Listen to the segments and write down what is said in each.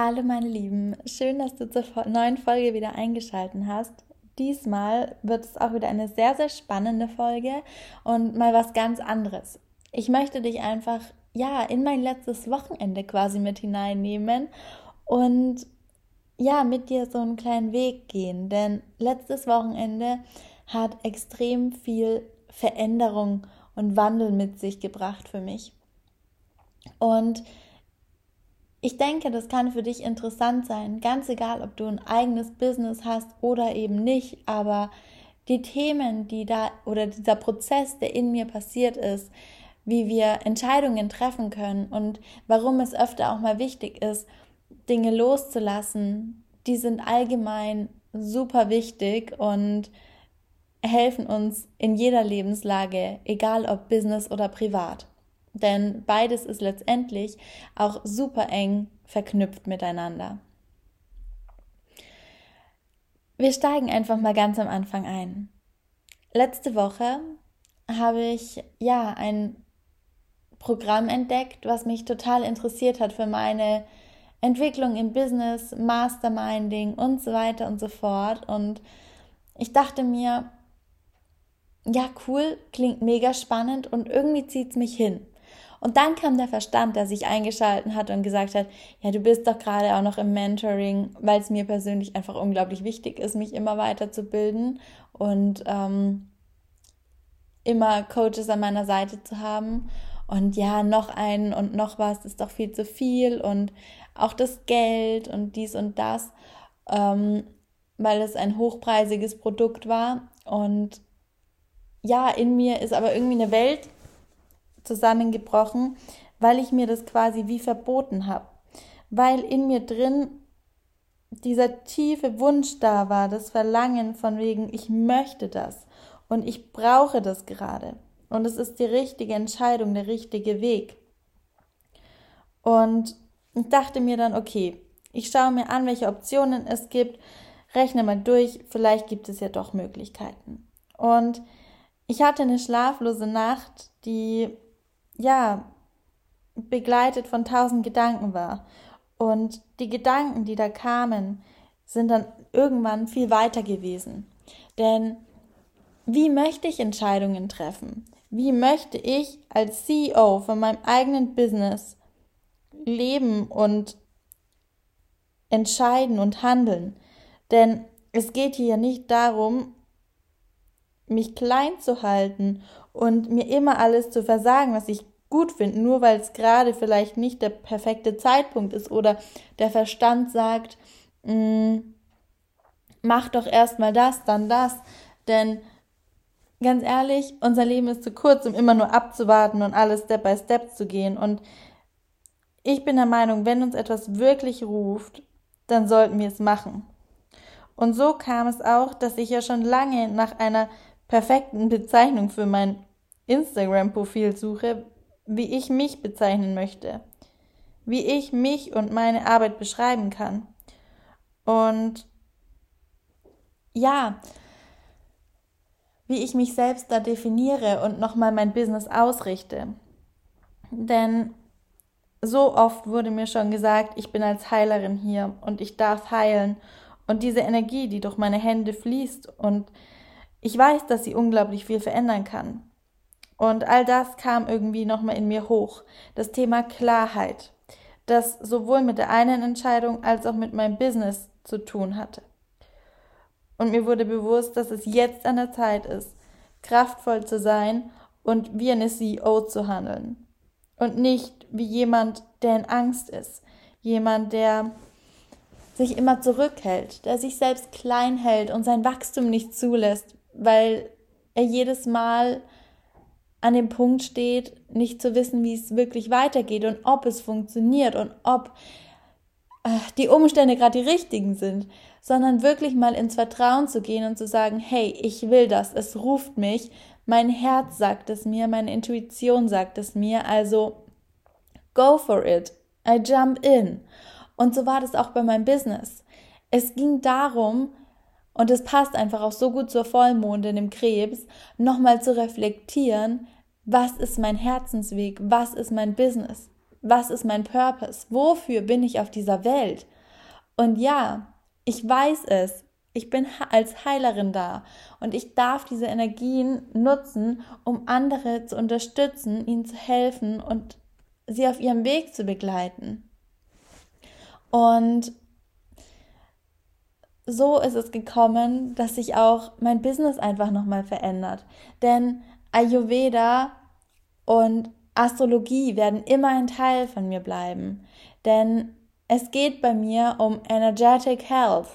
Hallo meine Lieben, schön, dass du zur neuen Folge wieder eingeschaltet hast. Diesmal wird es auch wieder eine sehr, sehr spannende Folge und mal was ganz anderes. Ich möchte dich einfach, ja, in mein letztes Wochenende quasi mit hineinnehmen und ja, mit dir so einen kleinen Weg gehen, denn letztes Wochenende hat extrem viel Veränderung und Wandel mit sich gebracht für mich. Und ich denke, das kann für dich interessant sein, ganz egal, ob du ein eigenes Business hast oder eben nicht, aber die Themen, die da oder dieser Prozess, der in mir passiert ist, wie wir Entscheidungen treffen können und warum es öfter auch mal wichtig ist, Dinge loszulassen, die sind allgemein super wichtig und helfen uns in jeder Lebenslage, egal ob Business oder privat. Denn beides ist letztendlich auch super eng verknüpft miteinander. Wir steigen einfach mal ganz am Anfang ein. Letzte Woche habe ich ja ein Programm entdeckt, was mich total interessiert hat für meine Entwicklung im Business, Masterminding und so weiter und so fort. Und ich dachte mir, ja, cool, klingt mega spannend und irgendwie zieht es mich hin. Und dann kam der Verstand, der sich eingeschalten hat und gesagt hat, ja, du bist doch gerade auch noch im Mentoring, weil es mir persönlich einfach unglaublich wichtig ist, mich immer weiterzubilden und ähm, immer Coaches an meiner Seite zu haben. Und ja, noch einen und noch was ist doch viel zu viel und auch das Geld und dies und das, ähm, weil es ein hochpreisiges Produkt war. Und ja, in mir ist aber irgendwie eine Welt zusammengebrochen, weil ich mir das quasi wie verboten habe. Weil in mir drin dieser tiefe Wunsch da war, das Verlangen von wegen, ich möchte das und ich brauche das gerade. Und es ist die richtige Entscheidung, der richtige Weg. Und ich dachte mir dann, okay, ich schaue mir an, welche Optionen es gibt, rechne mal durch, vielleicht gibt es ja doch Möglichkeiten. Und ich hatte eine schlaflose Nacht, die ja, begleitet von tausend Gedanken war. Und die Gedanken, die da kamen, sind dann irgendwann viel weiter gewesen. Denn wie möchte ich Entscheidungen treffen? Wie möchte ich als CEO von meinem eigenen Business leben und entscheiden und handeln? Denn es geht hier nicht darum, mich klein zu halten und mir immer alles zu versagen, was ich gut finde, nur weil es gerade vielleicht nicht der perfekte Zeitpunkt ist oder der Verstand sagt, mm, mach doch erstmal das, dann das, denn ganz ehrlich, unser Leben ist zu kurz, um immer nur abzuwarten und alles Step by Step zu gehen und ich bin der Meinung, wenn uns etwas wirklich ruft, dann sollten wir es machen. Und so kam es auch, dass ich ja schon lange nach einer perfekten Bezeichnung für mein Instagram-Profil suche, wie ich mich bezeichnen möchte, wie ich mich und meine Arbeit beschreiben kann. Und ja, wie ich mich selbst da definiere und nochmal mein Business ausrichte. Denn so oft wurde mir schon gesagt, ich bin als Heilerin hier und ich darf heilen und diese Energie, die durch meine Hände fließt und ich weiß, dass sie unglaublich viel verändern kann. Und all das kam irgendwie nochmal in mir hoch. Das Thema Klarheit, das sowohl mit der einen Entscheidung als auch mit meinem Business zu tun hatte. Und mir wurde bewusst, dass es jetzt an der Zeit ist, kraftvoll zu sein und wie eine CEO zu handeln. Und nicht wie jemand, der in Angst ist. Jemand, der sich immer zurückhält, der sich selbst klein hält und sein Wachstum nicht zulässt, weil er jedes Mal an dem Punkt steht, nicht zu wissen, wie es wirklich weitergeht und ob es funktioniert und ob äh, die Umstände gerade die richtigen sind, sondern wirklich mal ins Vertrauen zu gehen und zu sagen, hey, ich will das, es ruft mich, mein Herz sagt es mir, meine Intuition sagt es mir, also go for it, I jump in. Und so war das auch bei meinem Business. Es ging darum, und es passt einfach auch so gut zur Vollmondin im Krebs, nochmal zu reflektieren, was ist mein Herzensweg, was ist mein Business, was ist mein Purpose? Wofür bin ich auf dieser Welt? Und ja, ich weiß es. Ich bin als Heilerin da und ich darf diese Energien nutzen, um andere zu unterstützen, ihnen zu helfen und sie auf ihrem Weg zu begleiten. Und so ist es gekommen, dass sich auch mein Business einfach nochmal verändert. Denn Ayurveda und Astrologie werden immer ein Teil von mir bleiben. Denn es geht bei mir um Energetic Health.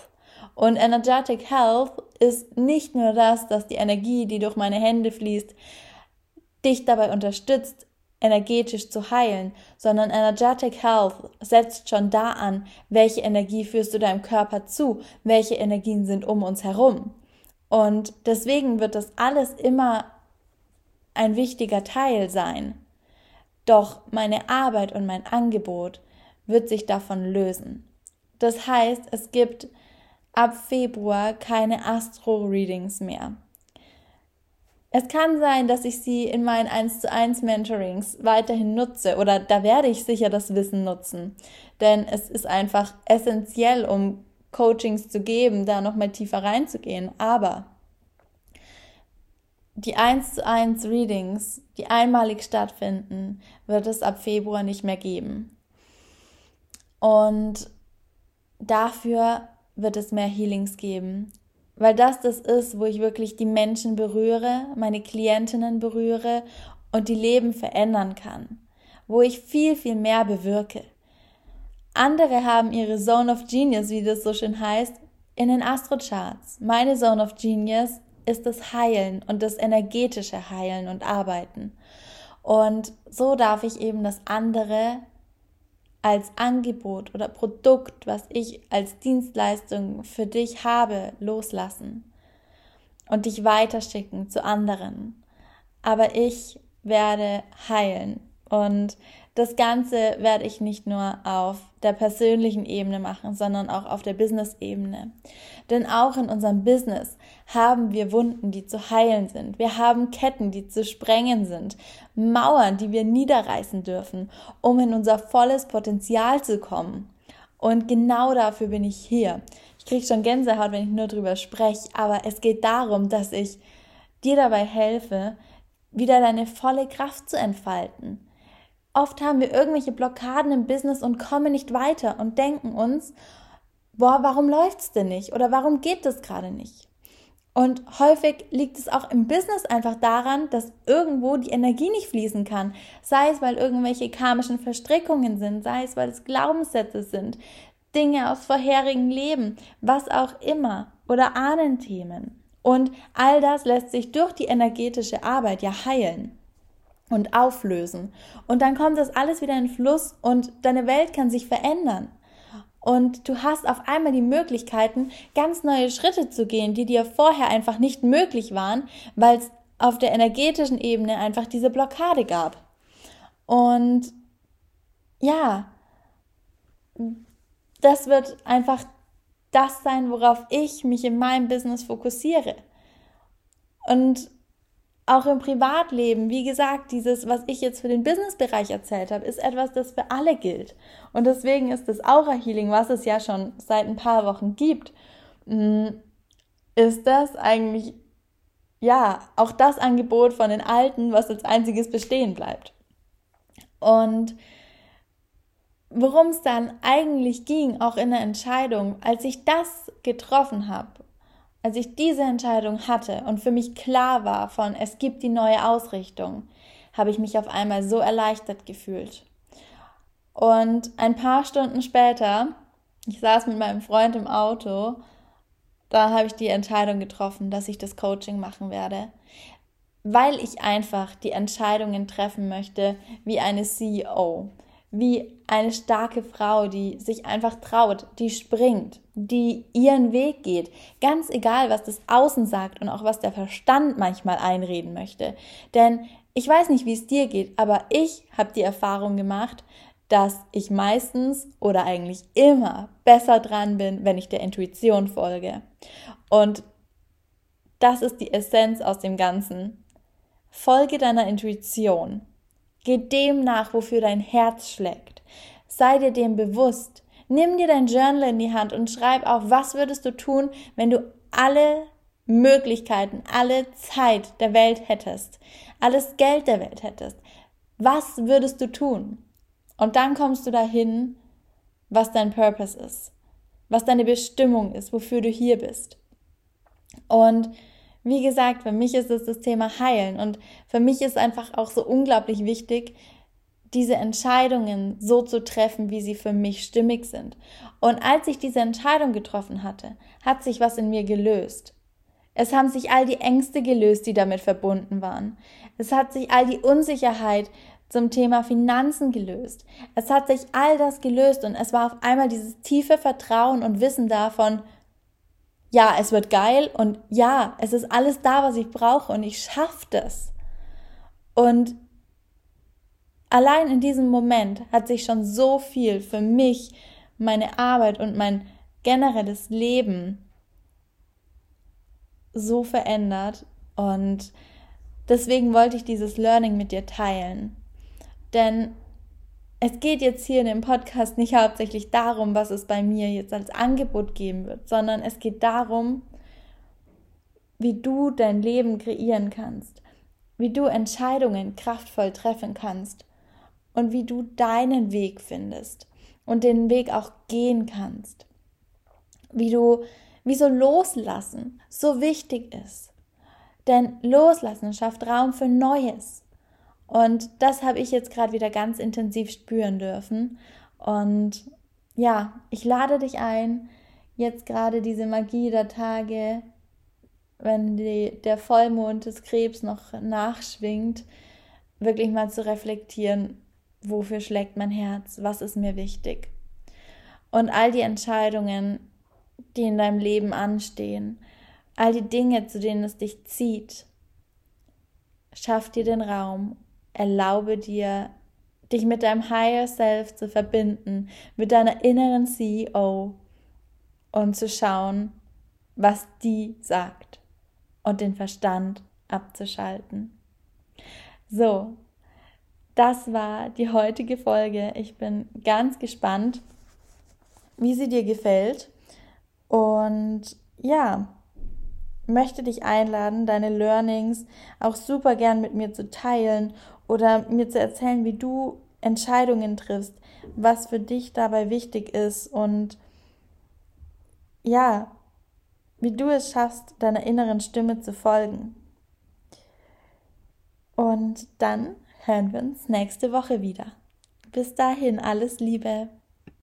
Und Energetic Health ist nicht nur das, dass die Energie, die durch meine Hände fließt, dich dabei unterstützt, energetisch zu heilen, sondern Energetic Health setzt schon da an, welche Energie führst du deinem Körper zu, welche Energien sind um uns herum. Und deswegen wird das alles immer ein wichtiger Teil sein. Doch meine Arbeit und mein Angebot wird sich davon lösen. Das heißt, es gibt ab Februar keine Astro-Readings mehr. Es kann sein, dass ich sie in meinen 1 zu 1 Mentorings weiterhin nutze oder da werde ich sicher das Wissen nutzen. Denn es ist einfach essentiell, um Coachings zu geben, da nochmal tiefer reinzugehen. Aber die 1 zu 1 Readings, die einmalig stattfinden, wird es ab Februar nicht mehr geben. Und dafür wird es mehr Healings geben weil das das ist, wo ich wirklich die Menschen berühre, meine Klientinnen berühre und die Leben verändern kann, wo ich viel, viel mehr bewirke. Andere haben ihre Zone of Genius, wie das so schön heißt, in den Astrocharts. Meine Zone of Genius ist das Heilen und das energetische Heilen und Arbeiten. Und so darf ich eben das andere als Angebot oder Produkt, was ich als Dienstleistung für dich habe, loslassen und dich weiterschicken zu anderen. Aber ich werde heilen und das Ganze werde ich nicht nur auf der persönlichen Ebene machen, sondern auch auf der Business-Ebene. Denn auch in unserem Business haben wir Wunden, die zu heilen sind. Wir haben Ketten, die zu sprengen sind. Mauern, die wir niederreißen dürfen, um in unser volles Potenzial zu kommen. Und genau dafür bin ich hier. Ich kriege schon Gänsehaut, wenn ich nur drüber spreche, aber es geht darum, dass ich dir dabei helfe, wieder deine volle Kraft zu entfalten Oft haben wir irgendwelche Blockaden im Business und kommen nicht weiter und denken uns, boah, warum läuft's denn nicht oder warum geht das gerade nicht? Und häufig liegt es auch im Business einfach daran, dass irgendwo die Energie nicht fließen kann. Sei es, weil irgendwelche karmischen Verstrickungen sind, sei es, weil es Glaubenssätze sind, Dinge aus vorherigen Leben, was auch immer, oder Ahnenthemen. Und all das lässt sich durch die energetische Arbeit ja heilen und auflösen. Und dann kommt das alles wieder in Fluss und deine Welt kann sich verändern. Und du hast auf einmal die Möglichkeiten, ganz neue Schritte zu gehen, die dir vorher einfach nicht möglich waren, weil es auf der energetischen Ebene einfach diese Blockade gab. Und ja, das wird einfach das sein, worauf ich mich in meinem Business fokussiere. Und auch im Privatleben, wie gesagt, dieses, was ich jetzt für den Businessbereich erzählt habe, ist etwas, das für alle gilt. Und deswegen ist das Aura Healing, was es ja schon seit ein paar Wochen gibt, mm, ist das eigentlich, ja, auch das Angebot von den Alten, was als einziges bestehen bleibt. Und worum es dann eigentlich ging, auch in der Entscheidung, als ich das getroffen habe, als ich diese Entscheidung hatte und für mich klar war von, es gibt die neue Ausrichtung, habe ich mich auf einmal so erleichtert gefühlt. Und ein paar Stunden später, ich saß mit meinem Freund im Auto, da habe ich die Entscheidung getroffen, dass ich das Coaching machen werde, weil ich einfach die Entscheidungen treffen möchte wie eine CEO, wie eine starke Frau, die sich einfach traut, die springt, die ihren Weg geht, ganz egal, was das Außen sagt und auch was der Verstand manchmal einreden möchte. Denn ich weiß nicht, wie es dir geht, aber ich habe die Erfahrung gemacht, dass ich meistens oder eigentlich immer besser dran bin, wenn ich der Intuition folge. Und das ist die Essenz aus dem Ganzen. Folge deiner Intuition. Geh dem nach, wofür dein Herz schlägt. Sei dir dem bewusst. Nimm dir dein Journal in die Hand und schreib auf, was würdest du tun, wenn du alle Möglichkeiten, alle Zeit der Welt hättest, alles Geld der Welt hättest. Was würdest du tun? Und dann kommst du dahin, was dein Purpose ist, was deine Bestimmung ist, wofür du hier bist. Und wie gesagt, für mich ist es das Thema Heilen und für mich ist einfach auch so unglaublich wichtig, diese Entscheidungen so zu treffen, wie sie für mich stimmig sind. Und als ich diese Entscheidung getroffen hatte, hat sich was in mir gelöst. Es haben sich all die Ängste gelöst, die damit verbunden waren. Es hat sich all die Unsicherheit zum Thema Finanzen gelöst. Es hat sich all das gelöst und es war auf einmal dieses tiefe Vertrauen und Wissen davon, ja, es wird geil und ja, es ist alles da, was ich brauche und ich schaffe das. Und allein in diesem Moment hat sich schon so viel für mich, meine Arbeit und mein generelles Leben so verändert und deswegen wollte ich dieses Learning mit dir teilen. Denn es geht jetzt hier in dem Podcast nicht hauptsächlich darum, was es bei mir jetzt als Angebot geben wird, sondern es geht darum, wie du dein Leben kreieren kannst, wie du Entscheidungen kraftvoll treffen kannst und wie du deinen Weg findest und den Weg auch gehen kannst. Wie du, wie so loslassen so wichtig ist. Denn loslassen schafft Raum für Neues. Und das habe ich jetzt gerade wieder ganz intensiv spüren dürfen. Und ja, ich lade dich ein, jetzt gerade diese Magie der Tage, wenn die, der Vollmond des Krebs noch nachschwingt, wirklich mal zu reflektieren, wofür schlägt mein Herz, was ist mir wichtig. Und all die Entscheidungen, die in deinem Leben anstehen, all die Dinge, zu denen es dich zieht, schaff dir den Raum Erlaube dir, dich mit deinem Higher Self zu verbinden, mit deiner inneren CEO und zu schauen, was die sagt und den Verstand abzuschalten. So, das war die heutige Folge. Ich bin ganz gespannt, wie sie dir gefällt. Und ja, möchte dich einladen, deine Learnings auch super gern mit mir zu teilen oder mir zu erzählen, wie du Entscheidungen triffst, was für dich dabei wichtig ist und ja, wie du es schaffst, deiner inneren Stimme zu folgen. Und dann hören wir uns nächste Woche wieder. Bis dahin alles Liebe.